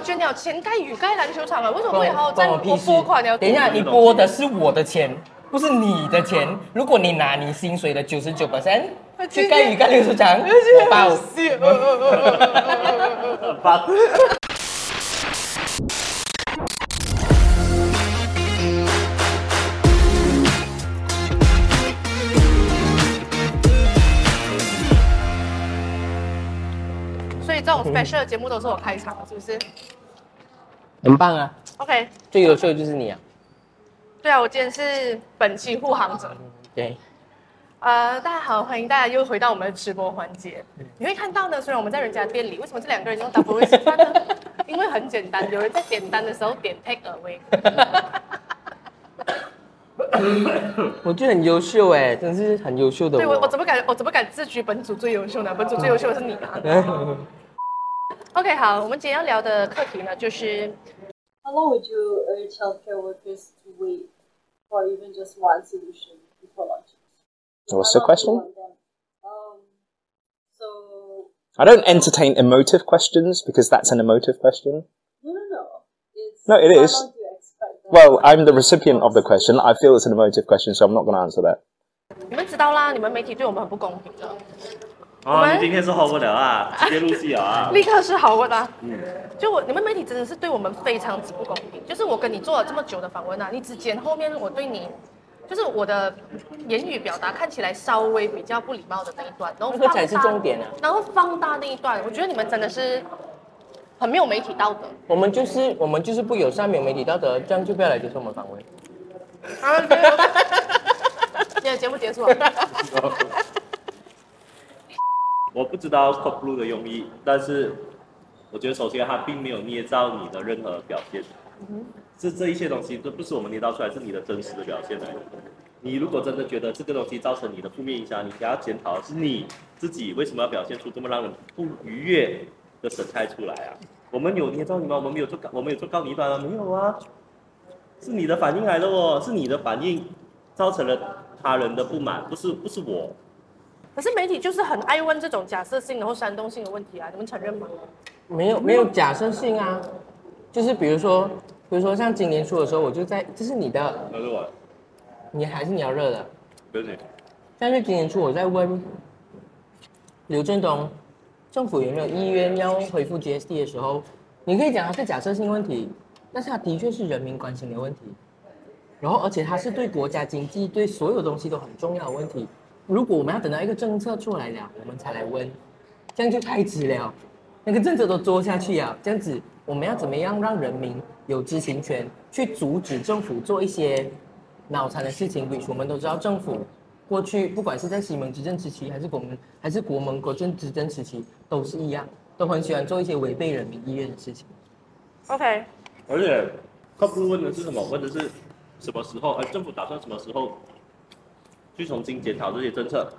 捐了钱盖雨盖篮球场啊，为什么会好好在我拨款了？等一下，你拨的是我的钱，不是你的钱。如果你拿你薪水的九十九 percent 去盖雨盖篮球场，我包。这种 special 的节目都是我开场的，是不是很棒啊！？OK，最优秀的就是你啊！对啊，我今天是本期护航者。对，呃，大家好，欢迎大家又回到我们的直播环节。你会看到呢，虽然我们在人家店里，为什么这两个人用 double 吃饭呢？因为很简单，有人在点单的时候点 take away。我觉得很优秀哎，真是很优秀的对我，我我。怎么敢，我怎么敢自居本组最优秀呢？本组最优秀的是你啊。OK，好，我们今天要聊的课题呢，就是 How long would you urge healthcare workers to wait for even just one solution before launching? What's the How long do you question? want them? Um, so I don't entertain emotive questions because that's an emotive question. no, no, no. It's No, it how is. long do you expect them Well, to I'm the wait recipient of the question. I feel it's an emotive question, so I'm not going to answer that. 你们知道啦，你们媒体对我们很不公平的， 我哦，们你今天是 hold 不了啊，直接入戏了啊！立刻是好问啊。就我你们媒体真的是对我们非常之不公平。就是我跟你做了这么久的访问啊，你只捡后面我对你，就是我的言语表达看起来稍微比较不礼貌的那一段，然后那个才是重点啊然后放大那一段，我觉得你们真的是很没有媒体道德。我们就是我们就是不友善，没有媒体道德，这样就不要来接受我们访问。好了，今天的节目结束了。我不知道 Code Blue 的用意，但是我觉得首先它并没有捏造你的任何表现，这这一切东西都不是我们捏造出来，是你的真实的表现来的。你如果真的觉得这个东西造成你的负面影响，你给他检讨是你自己为什么要表现出这么让人不愉悦的神态出来啊？我们有捏造你吗？我们没有做告，我们有做告你一段吗？没有啊，是你的反应来的哦，是你的反应造成了他人的不满，不是不是我。可是媒体就是很爱问这种假设性的或煽动性的问题啊，你们承认吗？没有没有假设性啊，就是比如说比如说像今年初的时候，我就在这是你的，那是我，你还是你要热的。不是你。但是今年初我在问刘振东，政府有没有意愿要恢复 GSD 的时候，你可以讲它是假设性问题，但是它的确是人民关心的问题。然后，而且它是对国家经济、对所有东西都很重要的问题。如果我们要等到一个政策出来了，我们才来问，这样就太迟了。那个政策都做下去啊，这样子我们要怎么样让人民有知情权，去阻止政府做一些脑残的事情？which 我们都知道，政府过去不管是在西蒙执政时期，还是国门还是国盟国政执政时期，都是一样，都很喜欢做一些违背人民意愿的事情。OK，而且 Code Blue 问的是什么？问的是什么时候？而，政府打算什么时候去重新检讨这些政策？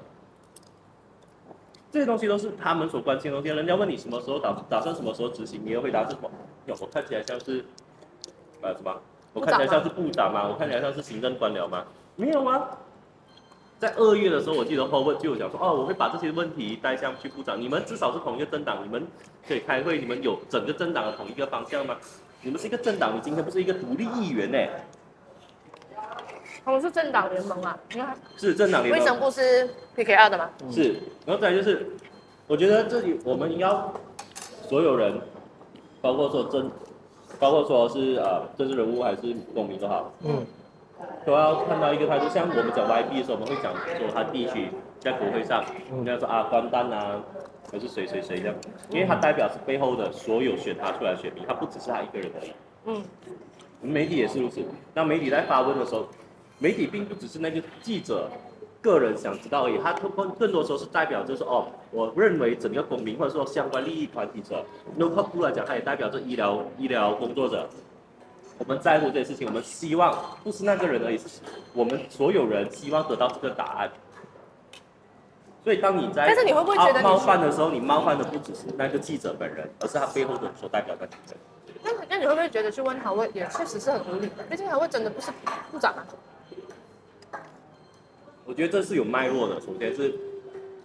这些东西都是他们所关心的东西。人家问你什么时候打打算什么时候执行，你的回答是什么？我看起来像是呃什么？我看起来像是部长吗？我看起来像是行政官僚吗？没有啊。在二月的时候，我记得后问就有讲说，哦，我会把这些问题带向去部长。你们至少是同一个政党，你们可以开会，你们有整个政党的同一个方向吗？你们是一个政党，你今天不是一个独立议员呢？我们是政党联盟啊，你看是政党联盟卫生盟，部是 PKR 的吗？是。然后再来就是，我觉得这里我们要所有人，包括说政，包括说是呃政治人物还是公民都好，嗯，都要看到一个态度。像我们讲 YB 的时候，我们会讲说他地区在国会上，人家说啊关蛋啊，还是谁谁谁这样，因为他代表是背后的所有选他出来的选民，他不只是他一个人而已。嗯，媒体也是如此。那媒体在发问的时候，媒体并不只是那个记者个人想知道而已，他更更更多时候是代表就是哦，我认为整个公民或者说相关利益团体者，local 部来讲，他也代表着医疗医疗工作者。我们在乎这些事情，我们希望不是那个人而已，是我们所有人希望得到这个答案。所以当你在但是你会不会觉得你冒犯的时候，你冒犯的不只是那个记者本人，而是他背后的所代表的人。那那你会不会觉得去问他问也确实是很无理的？毕竟他问真的不是部长啊。我觉得这是有脉络的。首先是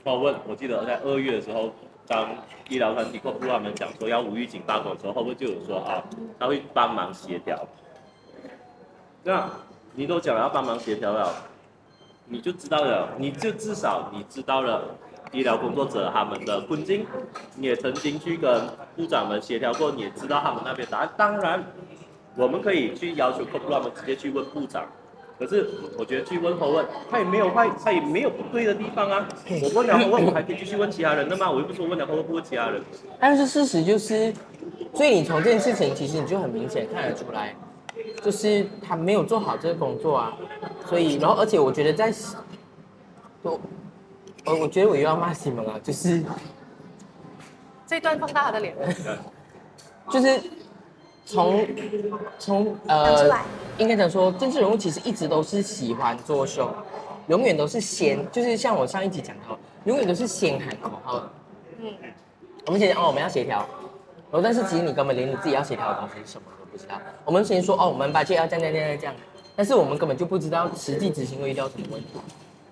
访问，我记得在二月的时候，当医疗团体客户他们讲说要无预警罢工的时候，会不会就有说啊，他会帮忙协调？那你都讲要帮忙协调了，你就知道了，你就至少你知道了医疗工作者他们的困境，你也曾经去跟部长们协调过，你也知道他们那边答案。当然，我们可以去要求客户他们直接去问部长。可是我觉得去问后问，他也没有坏，他也没有不对的地方啊。我问了后问，我还可以继续问其他人的吗？我又不是说问了后问不问其他人。但是事实就是，所以你从这件事情，其实你就很明显看得出来，就是他没有做好这个工作啊。所以，然后而且我觉得在，我我我觉得我又要骂西蒙了，就是这段放大他的脸，就是从从呃来，应该讲说，政治人物其实一直都是喜欢作秀，永远都是先，就是像我上一集讲到，永远都是先喊口号的。嗯，我们先讲哦，我们要协调，然后但是其实你根本连你自己要协调的东西是什么都不知道。我们先说哦，我们把这要这样这样这样这样，但是我们根本就不知道实际执行会遇到什么问题。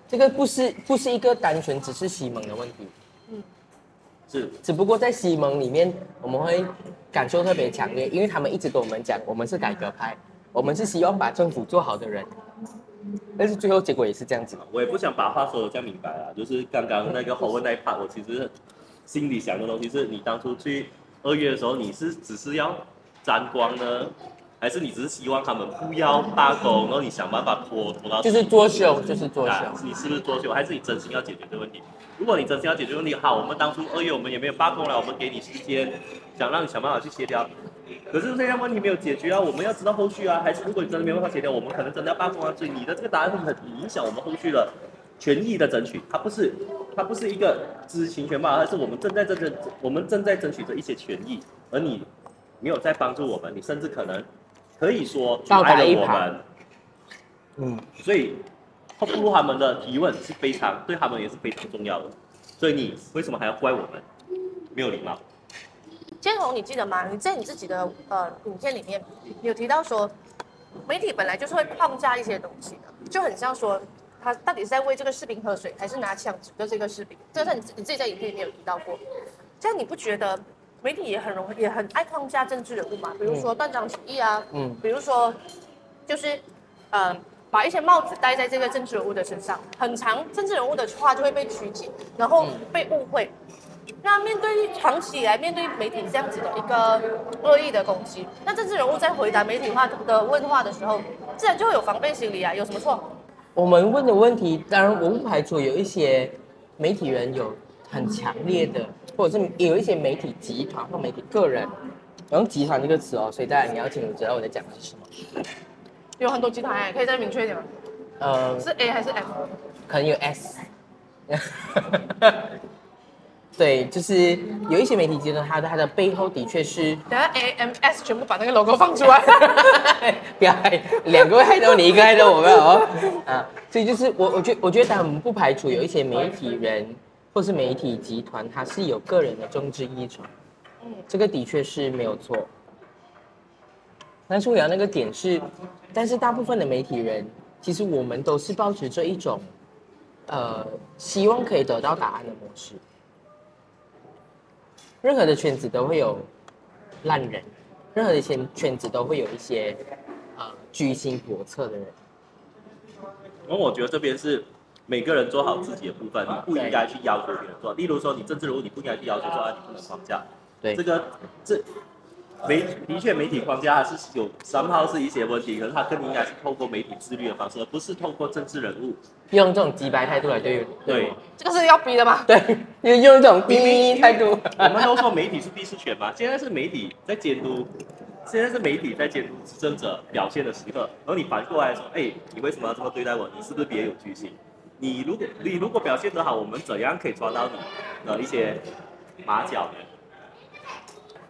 这个不是不是一个单纯只是西蒙的问题，是只不过在西蒙里面，我们会感受特别强烈，因为他们一直跟我们讲，我们是改革派，我们是希望把政府做好的人，但是最后结果也是这样子。我也不想把话说的这样明白啊，就是刚刚那个侯文那一 part，我其实心里想的东西是你当初去二月的时候，你是只是要沾光呢，还是你只是希望他们不要罢工，然后你想办法拖拖到就是作秀，就是作秀啊，你是不是作秀，还是你真心要解决这个问题？如果你真心要解决问题，好，我们当初二月我们也没有罢工了，我们给你时间，想让你想办法去协调。可是这样问题没有解决啊，我们要知道后续啊，还是如果你真的没有办法协调，我们可能真的要罢工啊。所以你的这个答案会很影响我们后续的权益的争取，它不是它不是一个知情权罢了，而是我们正在争取我们正在争取着一些权益，而你没有在帮助我们，你甚至可能可以说阻碍了我们。嗯，所以后部他们的提问是非常对他们也是非常重要的。所以你为什么还要怪我们没有礼貌？建宏，你记得吗？你在你自己的呃影片里面，有提到说，媒体本来就是会框架一些东西的，就很像说，他到底是在为这个士兵喝水，还是拿枪指着这个士兵？这是你你自己在影片里面有提到过。这样你不觉得媒体也很容易也很爱框架政治人物嘛？比如说断章取义啊，嗯比如说就是呃把一些帽子戴在这个政治人物的身上，很长政治人物的话就会被曲解，然后被误会。那面对长期以来面对媒体这样子的一个恶意的攻击，那政治人物在回答媒体话的问话的时候，自然就会有防备心理啊，有什么错？我们问的问题，当然我不排除有一些媒体人有很强烈的，或者是有一些媒体集团或媒体个人，我用集团这个词哦，所以大家你要清楚知道我在讲的是什么。有很多集团哎，可以再明确一点吗？呃，是 A 还是 F？可能有 S。对，就是有一些媒体集团，它的它的背后的确是，等下 A M S 全部把那个 logo 放出来。不要害两个会害到你，一个害到我们哦。啊，所以就是我我觉我觉得，当然我们不排除有一些媒体人或是媒体集团，它是有个人的政治依传，嗯这个的确是没有错。但是我要那个点是，但是大部分的媒体人，其实我们都是抱持着一种，呃，希望可以得到答案的模式。任何的圈子都会有烂人，任何的圈圈子都会有一些呃居心叵测的人。然后我觉得这边是每个人做好自己的部分，你不应该去要求别人做。例如说，你政治人物，你不应该去要求说啊，你不能框架。对这个这媒的确媒体框架还是有三号是一些问题，可是它更应该是透过媒体自律的方式，而不是透过政治人物。用这种直白态度来对对我，这个是要逼的吗？对，用用这种逼态度。我们都说媒体是第四权嘛，现在是媒体在监督，现在是媒体在监督执政者表现的时刻，然后你反过来说，哎，你为什么要这么对待我？你是不是别有居心？你如果你如果表现得好，我们怎样可以抓到你的一些马脚呢？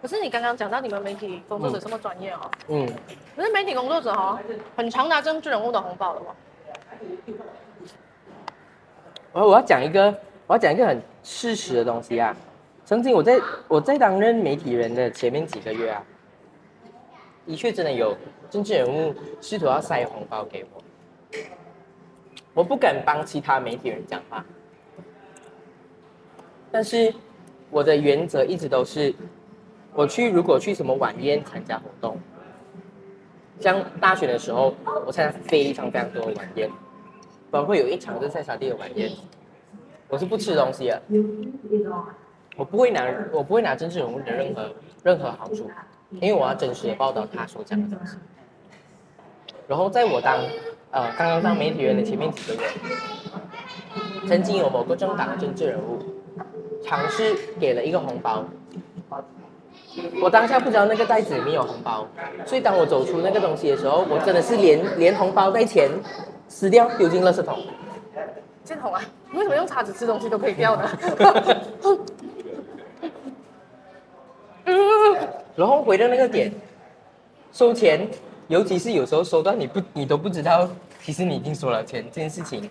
可是你刚刚讲到你们媒体工作者这么专业哦，嗯，可是媒体工作者哦，很常拿政治人物的红包的哦。我我要讲一个，我要讲一个很事实的东西啊。曾经我在我在担任媒体人的前面几个月啊，的确真的有政治人物试图要塞红包给我，我不敢帮其他媒体人讲话，但是我的原则一直都是，我去如果去什么晚宴参加活动，像大学的时候，我参加非常非常多的晚宴，包括有一场是在沙地的晚宴，我是不吃东西的，我不会拿我不会拿政治人物的任何任何好处，因为我要真实的报道他所讲的东西。然后在我当呃刚刚当媒体人的前面几个月，曾经有某个政党的政治人物尝试给了一个红包，我当下不知道那个袋子里面有红包，所以当我走出那个东西的时候，我真的是连连红包带钱撕掉丢进垃圾桶。建宏啊，你为什么用叉子吃东西都可以掉呢？然后回到那个点，收钱，尤其是有时候收到你不你都不知道，其实你已经收了钱这件事情，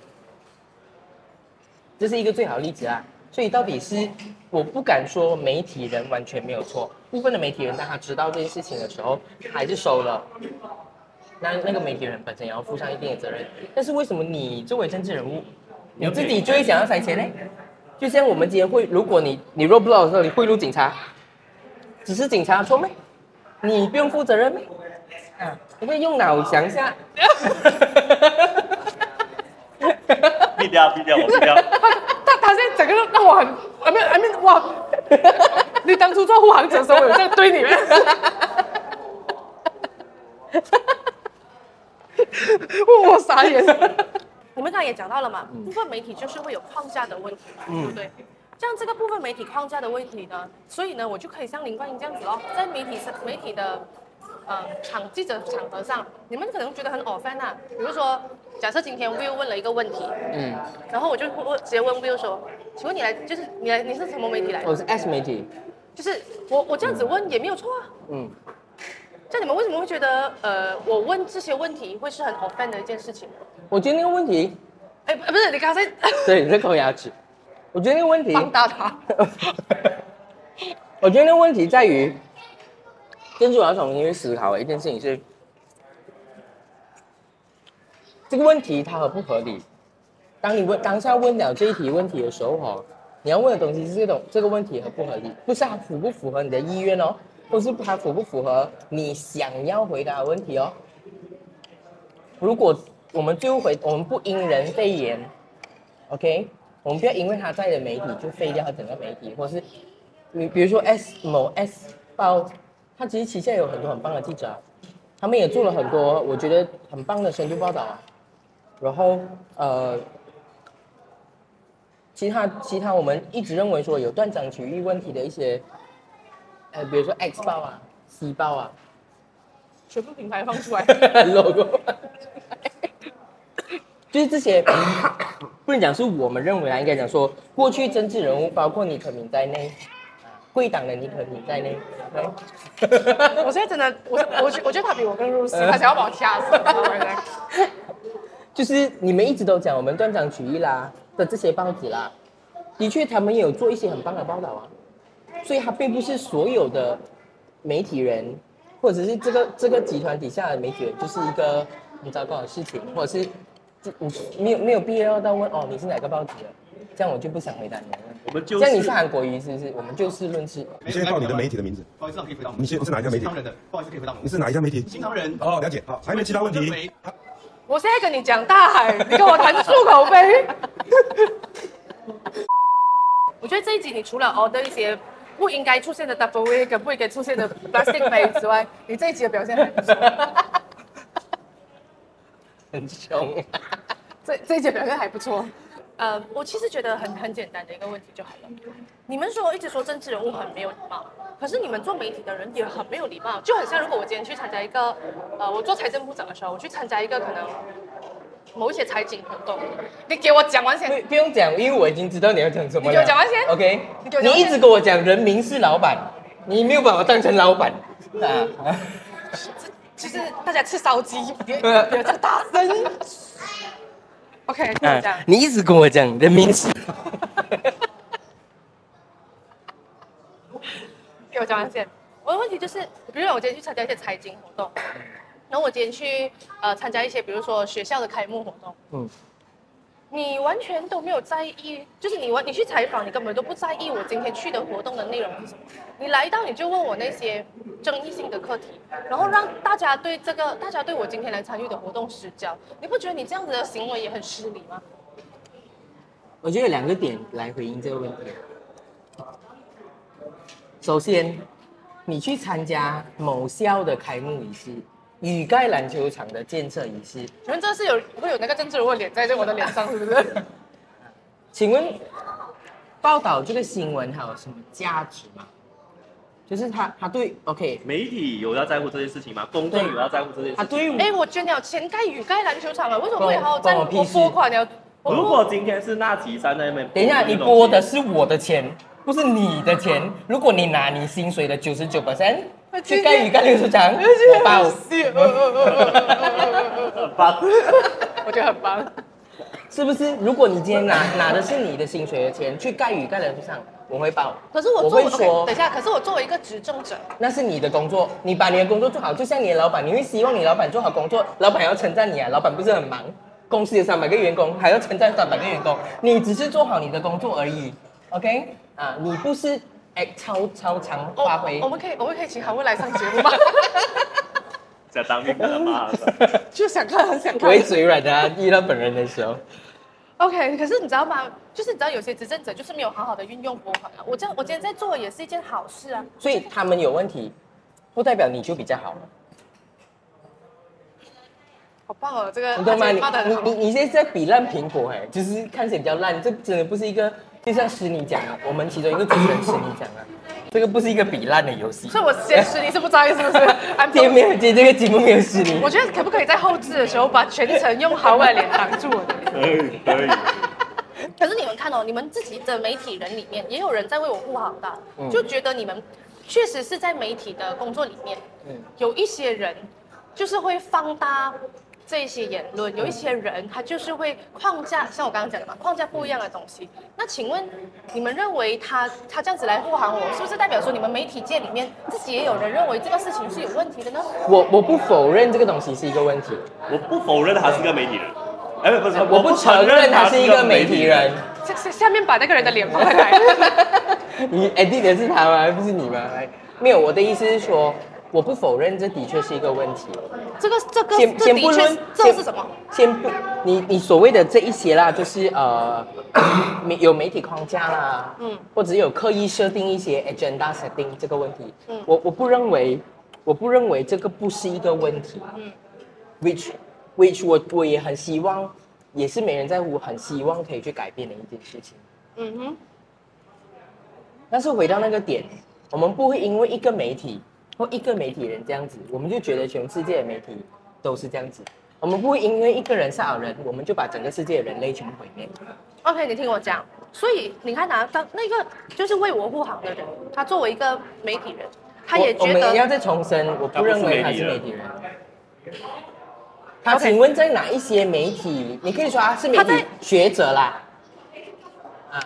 这是一个最好的例子啊。所以到底是我不敢说媒体人完全没有错，部分的媒体人当他知道这件事情的时候，还是收了。那那个媒体人本身也要负上一定的责任。但是为什么你作为政治人物，你自己就会想要塞钱呢？就像我们今天会，如果你你 b l o 的时候，你贿赂警察，只是警察的错没？你不用负责任没？啊，你可以用脑想一下。毙掉，毙掉，我毙掉。他他现在整个让我很啊没有啊哇！你当初做护航者的时候，我有这样对你吗？我傻眼。我们刚才也讲到了嘛，部分媒体就是会有框架的问题嘛，对不对？像这个部分媒体框架的问题呢，所以呢，我就可以像林冠英这样子哦，在媒体上媒体的呃场记者场合上，你们可能觉得很 offend 啊，比如说，假设今天 Will 问了一个问题，嗯，然后我就问直接问 Will 说，请问你来就是你来你是什么媒体来的？我是 S 媒体，就是我我这样子问也没有错啊。嗯，那你们为什么会觉得呃我问这些问题会是很 offend 的一件事情？我觉得那个问题，哎，不是你刚才 对，你在抠牙齿。我觉得那个问题，放大它。我觉得那个问题在于，跟住我要重新去思考的一件事情是，这个问题它合不合理？当你问当下问了这一题问题的时候，哈，你要问的东西是这种这个问题合不合理，不是它符不符合你的意愿哦，或是它符不符合你想要回答的问题哦。如果我们最后回，我们不因人废言，OK，我们不要因为他在的媒体就废掉整个媒体，或是你比如说 S 某 S 报，它其实旗下有很多很棒的记者，他们也做了很多我觉得很棒的深度报道啊。然后呃，其他其他我们一直认为说有断章取义问题的一些，呃，比如说 X 报啊、C 报啊，全部品牌放出来。logo，就是这些，不能讲是我们认为啊，应该讲说过去政治人物，包括尼可敏在内，啊，贵党的尼可敏在内，我现在真的，我我觉我觉得他比我更入戏，他想要把我掐死。就是你们一直都讲我们断章取义啦的这些报纸啦，的确他们也有做一些很棒的报道啊，所以他并不是所有的媒体人，或者是这个这个集团底下的媒体人就是一个很糟糕的事情，或者是这你没有没有必要到问哦你是哪个报纸的，这样我就不想回答你了。我们就这样你是韩国瑜是不是？我们就事论事。你现在报你的媒体的名字，不好意思，可以回答我你现在是哪一家媒体新唐人的，不好意思，可以回答我你是哪一家媒体？新唐人。哦，了解。好，还有没有其他问题？我现在跟你讲大海，你跟我谈漱口杯。我觉得这一集你除了 order 一些不应该出现的 double wig 跟不应该出现的 plastic 杯之外，你这一集的表现还不错。很凶。这这一集表现还不错。呃，我其实觉得很很简单的一个问题就好了。你们说一直说政治人物很没有礼貌，可是你们做媒体的人也很没有礼貌，就很像如果我今天去参加一个，呃，我做财政部长的时候，我去参加一个可能某一些财经活动，你给我讲完先。不不用讲，因为我已经知道你要讲什么了。你给我讲完先 OK，你一直跟我讲人民是老板，你没有把我当成老板啊。其实大家吃烧鸡，别别这样大声。OK，听我讲。你一直跟我讲你的名字，给我讲完先。我的问题就是，比如说我今天去参加一些财经活动，然后我今天去呃参加一些，比如说学校的开幕活动，嗯，你完全都没有在意，就是你完你去采访，你根本都不在意我今天去的活动的内容是什么。你来到你就问我那些争议性的课题，然后让大家对这个大家对我今天来参与的活动失焦，你不觉得你这样子的行为也很失礼吗？我觉得有两个点来回应这个问题。首先，你去参加某校的开幕仪式、雨盖篮球场的建设仪式，请问这是有会有那个政治人物脸在这我的脸上，是不是？请问报道这个新闻还有什么价值吗？就是他他对 OK，媒体有要在乎这件事情吗？公众有要在乎这件事情？他对哎，我捐了钱盖雨盖篮球场啊，为什么会好好在我拨款了？如果今天是那几山在那边，等一下，你拨的是我的钱，不是你的钱。如果你拿你薪水的九十九 percent 去盖鱼干流球场，我包。很棒，我觉得很棒。是不是？如果你今天拿拿的是你的薪水的钱去盖雨盖流球场，我会包。可是我我作为会说等一下，可是我作为一个执政者，那是你的工作，你把你的工作做好，就像你的老板，你会希望你老板做好工作，老板要称赞你啊，老板不是很忙，公司有三百个员工，还要称赞三百个员工，你只是做好你的工作而已，OK？啊，你不是哎超超常发挥我，我们可以我们可以请韩文来上节目吗？在当面跟他骂。就想看，很想看我。会嘴软的、啊，遇到本人的时候。OK，可是你知道吗？就是你知道有些执政者就是没有好好的运用拨款啊。我这样我今天在做也是一件好事啊。所以他们有问题，不代表你就比较好，好棒哦，这个你懂吗？你你。你你现在在比烂苹果哎，就是看谁比较烂，这真的不是一个，就像诗你讲啊，我们其中一个主持人诗你讲啊，这个不是一个比烂的游戏。所以我先吃你是不在意是不是 今天没有，今天这个节目没有诗妮我。觉得可不可以在后置的时候把全程用好伟的脸挡住我的脸？可以可以。可是你们看哦，你们自己的媒体人里面也有人在为我护航的，嗯就觉得你们确实是在媒体的工作里面，嗯有一些人就是会放大这些言论，有一些人他就是会框架，像我刚刚讲的嘛，框架不一样的东西。那请问你们认为他他这样子来护航我，是不是代表说你们媒体界里面自己也有人认为这个事情是有问题的呢？我我不否认这个东西是一个问题，我不否认他是一个媒体人，哎，不是，我不承认他是一个媒体人。。下下下面把那个人的脸放在哪？你 edit 的是他吗？不是你吗？哎 没有，我的意思是说，我不否认这的确是一个问题。这个这个先先不论，先这是什么？先不，你你所谓的这一些啦，就是呃，媒有媒体框架啦，嗯嗯，或者有刻意设定一些 agenda setting 这个问题，嗯嗯，我我不认为，我不认为这个不是一个问题，嗯嗯，which which 我我也很希望，也是没人在乎，很希望可以去改变的一件事情。嗯哼。但是回到那个点，我们不会因为一个媒体或一个媒体人这样子，我们就觉得全世界的媒体都是这样子。我们不会因为一个人是好人，我们就把整个世界的人类全部毁灭。OK，你听我讲。所以你看啊，当那个就是为我护航的人，他作为一个媒体人，他也觉得我们要再重申，我不认为他是媒体人。他请问在哪一些媒体？你可以说他是媒体学者啦。啊，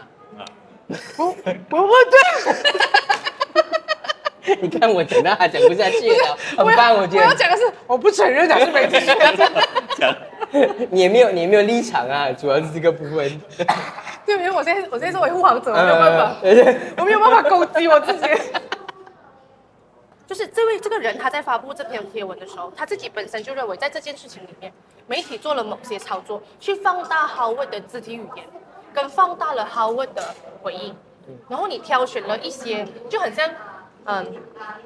不不不对，你看我讲到还讲不下去了，很棒，我觉得我要讲的是，我不承认他是媒体人。讲你也没有你也没有立场啊，主要是这个部分。对，因为我现在我现在作为护航者，我没有办法，呃 我没有办法攻击我自己。就是这位这个人他在发布这篇贴文的时候，他自己本身就认为在这件事情里面，媒体做了某些操作，去放大 Howard 的肢体语言，跟放大了 Howard 的回应，然后你挑选了一些就很像，嗯，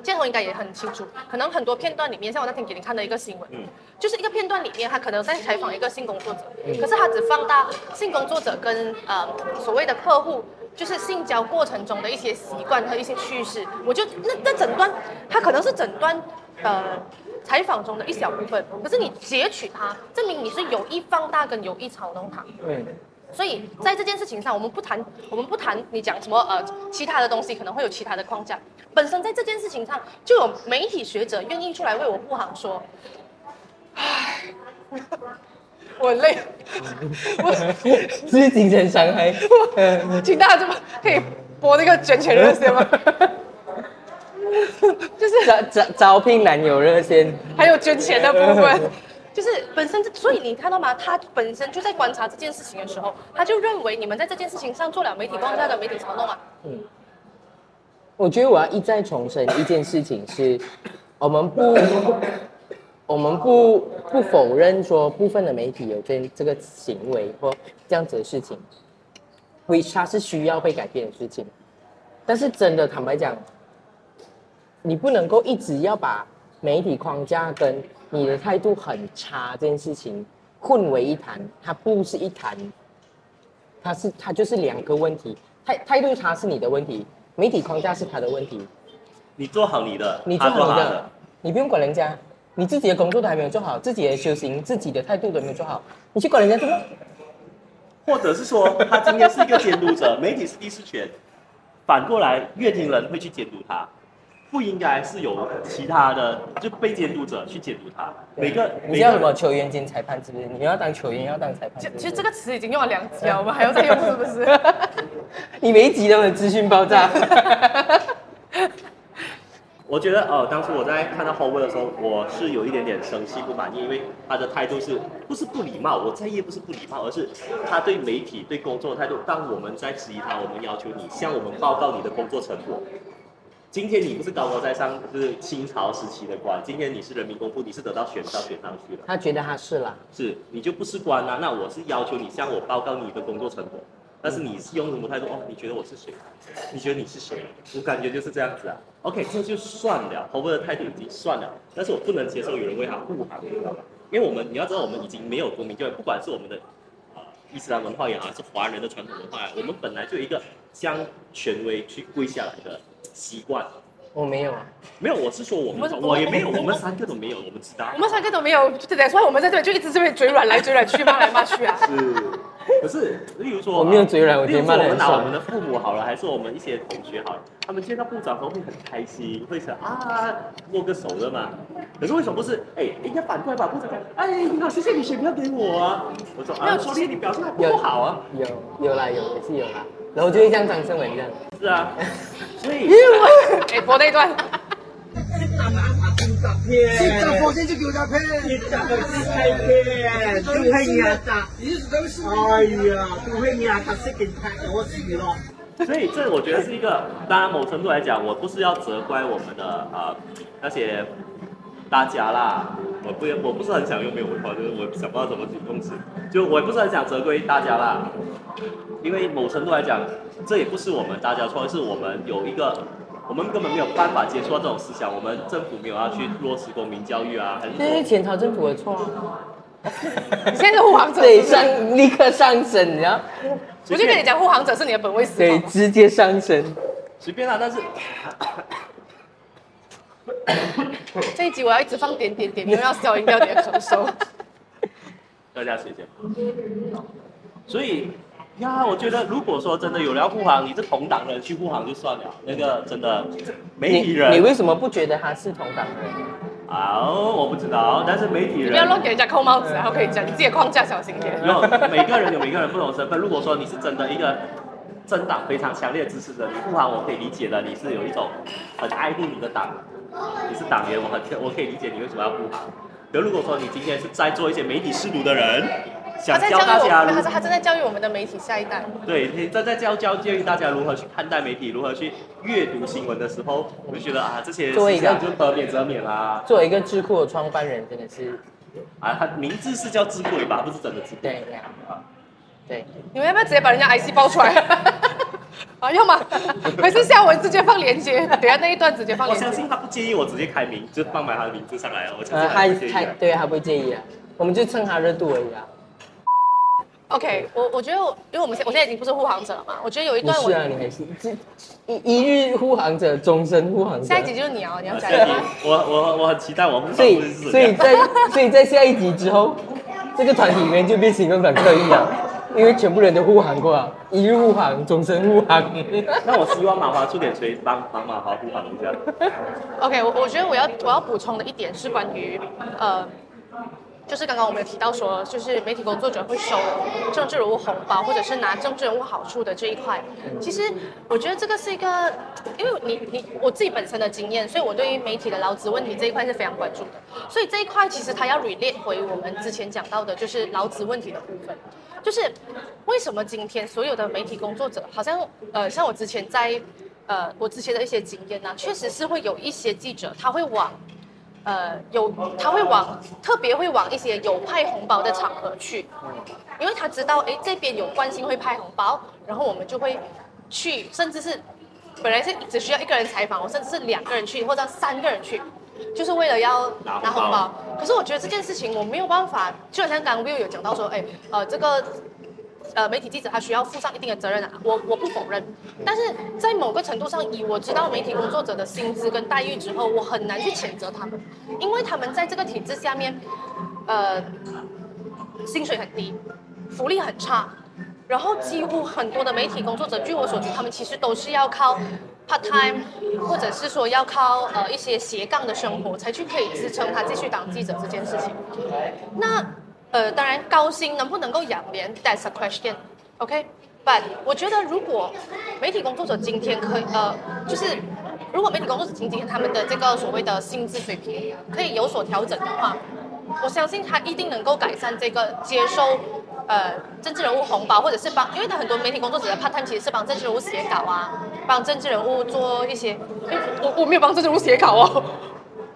建宏应该也很清楚，可能很多片段里面，像我那天给你看的一个新闻，就是一个片段里面，他可能在采访一个性工作者，可是他只放大性工作者跟呃所谓的客户。就是性交过程中的一些习惯和一些趋势，我就那那整段，他可能是整段呃采访中的一小部分，可是你截取它，证明你是有意放大跟有意嘲弄它。嗯，所以在这件事情上，我们不谈，我们不谈你讲什么呃其他的东西，可能会有其他的框架。本身在这件事情上，就有媒体学者愿意出来为我护航说，唉，我累，我是不是精神伤害？请大家这么可以播那个卷钱热线吗？就是招招招聘男友热线，还有捐钱的部分。就是本身，所以你看到吗？他本身就在观察这件事情的时候，他就认为你们在这件事情上做了媒体框架的媒体操弄啊。嗯我觉得我要一再重申一件事情是，我们不，我们不不否认说部分的媒体有这这个行为或这样子的事情，which 它是需要被改变的事情。但是真的坦白讲，你不能够一直要把媒体框架跟你的态度很差这件事情混为一谈，它不是一谈，它是它就是两个问题。态态度差是你的问题，媒体框架是他的问题。你做好你的，你做好你的，你不用管人家，你自己的工作都还没有做好，自己的修行、自己的态度都没有做好，你去管人家做么？或者是说他今天是一个监督者，媒体是第四权，反过来乐听人会去监督他，不应该是有其他的就被监督者去监督他。每个你要什么球员兼裁判是不是？你要当球员，要当裁判是是。其其实这个词已经用了两集了，我们还要再用是不是？你每一集都有资讯爆炸。我觉得呃，当初我在看到 Howard 的时候，我是有一点点生气不满意，因为他的态度是不是不礼貌？我在意不是不礼貌，而是他对媒体、对工作的态度。当我们在质疑他，我们要求你向我们报告你的工作成果。今天你不是高高在上，是清朝时期的官，今天你是人民公仆，你是得到选票选上去的，他觉得他是啦，是你就不是官啊？那我是要求你向我报告你的工作成果。但是你是用什么态度？哦，你觉得我是谁？你觉得你是谁？我感觉就是这样子啊。OK，这就算了，Howard 的态度已经算了，但是我不能接受有人为他护航，你知道吗？因为我们你要知道，我们已经没有国民教育，不管是我们的啊伊斯兰文化也好，还是华人的传统文化我们本来就有一个将权威去跪下来的习惯。我没有啊。没有，我是说我们我我也没有，我们三个都没有，我们知道我。们三个都没有，对对，所以我们在这里就一直这边嘴软来嘴软去，骂来骂去啊。是，可是例如说，我没有嘴软我例如觉得骂说我们拿我们的父母好了，还是我们一些同学好了，他们见到部长都会很开心，会想啊握个手的嘛。可是为什么不是？哎，应该反过来把部长，哎，你好，谢谢你选票给我啊。我说啊，昨天你表现还不够好啊。有有啦，有也是有啦，然后就会像张胜文这样。是啊，所以 哎，播那一段，新加坡先至叫诈騙，新加坡先係嘅，都係呀咋？哎呀，都係呀，特色嘅太多事咯。所以这我觉得是一个，当然某程度来讲，我不是要责怪我们的呃那些大家啦，我不我不是很想用没有文化，就是我想不到怎么去用词，就我也不是很想责怪大家啦，因为某程度来讲，这也不是我们大家错，是我们有一个。我们根本没有办法接触到这种思想，我们政府没有要去落实公民教育啊，还是这是说前朝政府的错啊。你 现在是护航者，对，上立刻上升，你知道？我就跟你讲，护航者是你的本位思对，直接上升。随便啦，但是 这一集我要一直放点点点，你们要消音掉你的咳嗽。大家时间。所以呀，我觉得如果说真的有人要护航，你是同党人去护航就算了，那个真的媒体人你为什么不觉得他是同党人？哦，我不知道，但是媒体人不要乱给人家扣帽子，然后可以讲你自己的框架小心点。有每个人有每个人不同身份。如果说你是真的一个政党非常强烈支持者，你护航我可以理解的，你是有一种很爱护你的党，你是党员，我很我可以理解你为什么要护航。可如果说你今天是在做一些媒体试读的人，想他在教大家教育我们，如他是他正在教育我们的媒体下一代。对，你在在教教教育大家如何去看待媒体，如何去阅读新闻的时候，我就觉得啊，这些作为一个思想就得免则免啦。作为一个智库的创办人，真的是啊，他名字是叫智慧吧，不是真的智慧。对对，你们要不要直接把人家 IC 爆出来？啊，要吗？还是下文直接放链接？等下那一段直接放链接。我相信他不介意我直接开名，就放满他的名字上来了。我相呃，信他他不介意的。他对他不会介意啊，我们就蹭他热度而已啊。OK，我我觉得我，因为我们现我现在已经不是护航者了嘛，我觉得有一段我是啊，你还是一一日护航者，终身护航者。下一集就是你哦，你要讲。我我我很期待我们所以所以在所以在下一集之后，这个团体里面就变行动党特意了，因为全部人都护航过啊，一日护航，终身护航。那我希望马华出点锤帮帮马华护航一下。OK，我我觉得我要我要补充的一点是关于呃就是刚刚我们有提到说，就是媒体工作者会收政治人物红包，或者是拿政治人物好处的这一块。其实我觉得这个是一个，因为你你我自己本身的经验，所以我对于媒体的劳资问题这一块是非常关注的。所以这一块其实它要 relate 回我们之前讲到的，就是劳资问题的部分。就是为什么今天所有的媒体工作者，好像呃，像我之前在呃我之前的一些经验呢、确实是会有一些记者他会往呃有他会往特别会往一些有派红包的场合去，因为他知道哎这边有关心会派红包，然后我们就会去，甚至是本来是只需要一个人采访，我甚至是两个人去或者三个人去，就是为了要拿红包。可是我觉得这件事情我没有办法，就好像刚刚 Will 有讲到说，哎，呃，这个呃媒体记者他需要负上一定的责任啊，我我不否认，但是在某个程度上，以我知道媒体工作者的薪资跟待遇之后，我很难去谴责他们，因为他们在这个体制下面，呃，薪水很低，福利很差，然后几乎很多的媒体工作者，据我所知，他们其实都是要靠 part time，或者是说要靠呃一些斜杠的生活，才去可以支撑他继续当记者这件事情。那呃，当然高薪能不能够养廉，that's a question，OK？、But 我觉得如果媒体工作者今天可以呃，就是如果媒体工作者今天他们的这个所谓的薪资水平可以有所调整的话，我相信他一定能够改善这个接受呃政治人物红包，或者是帮，因为他很多媒体工作者的 part time 其实是帮政治人物写稿啊，帮政治人物做一些，我我没有帮政治人物写稿哦，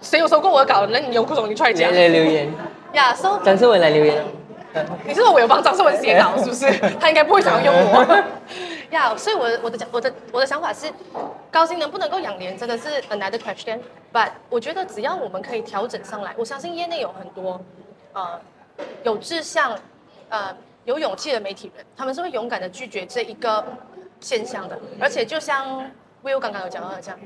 谁有收过我的稿？那你有空你出来讲来留言，呀，so 张志文来留言。你是说我有帮张胜文写稿是不是？他应该不会想要用我。呀所以我的我的讲我的我的想法是，高薪能不能够养廉真的是 another question。But 我觉得只要我们可以调整上来，我相信业内有很多呃有志向、呃有勇气的媒体人，他们是会勇敢的拒绝这一个现象的。而且就像 Will 刚刚有讲到的这样，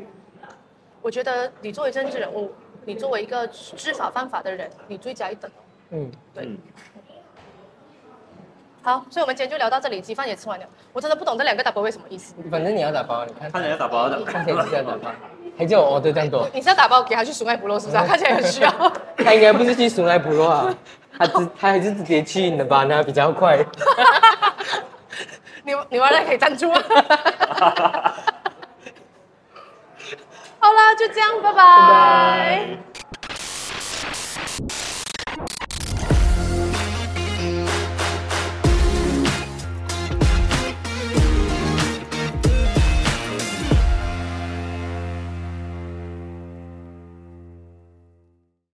我觉得你作为政治人物，你作为一个知法犯法的人，你罪加一等。嗯，对。嗯好，所以我们今天就聊到这里，鸡饭也吃完了。我真的不懂这两个 double 为什么意思。反正你要打包，你看看人家打包的，看起来是要打包，还叫我 order 这样多，你是要打包给他去苏爱部落是不是啊？看起来很需要。他应该不是去苏奈普洛啊，他直他还是直接去你的吧，那比较快。你你完了可以站住啊。好啦，就这样，拜拜。拜拜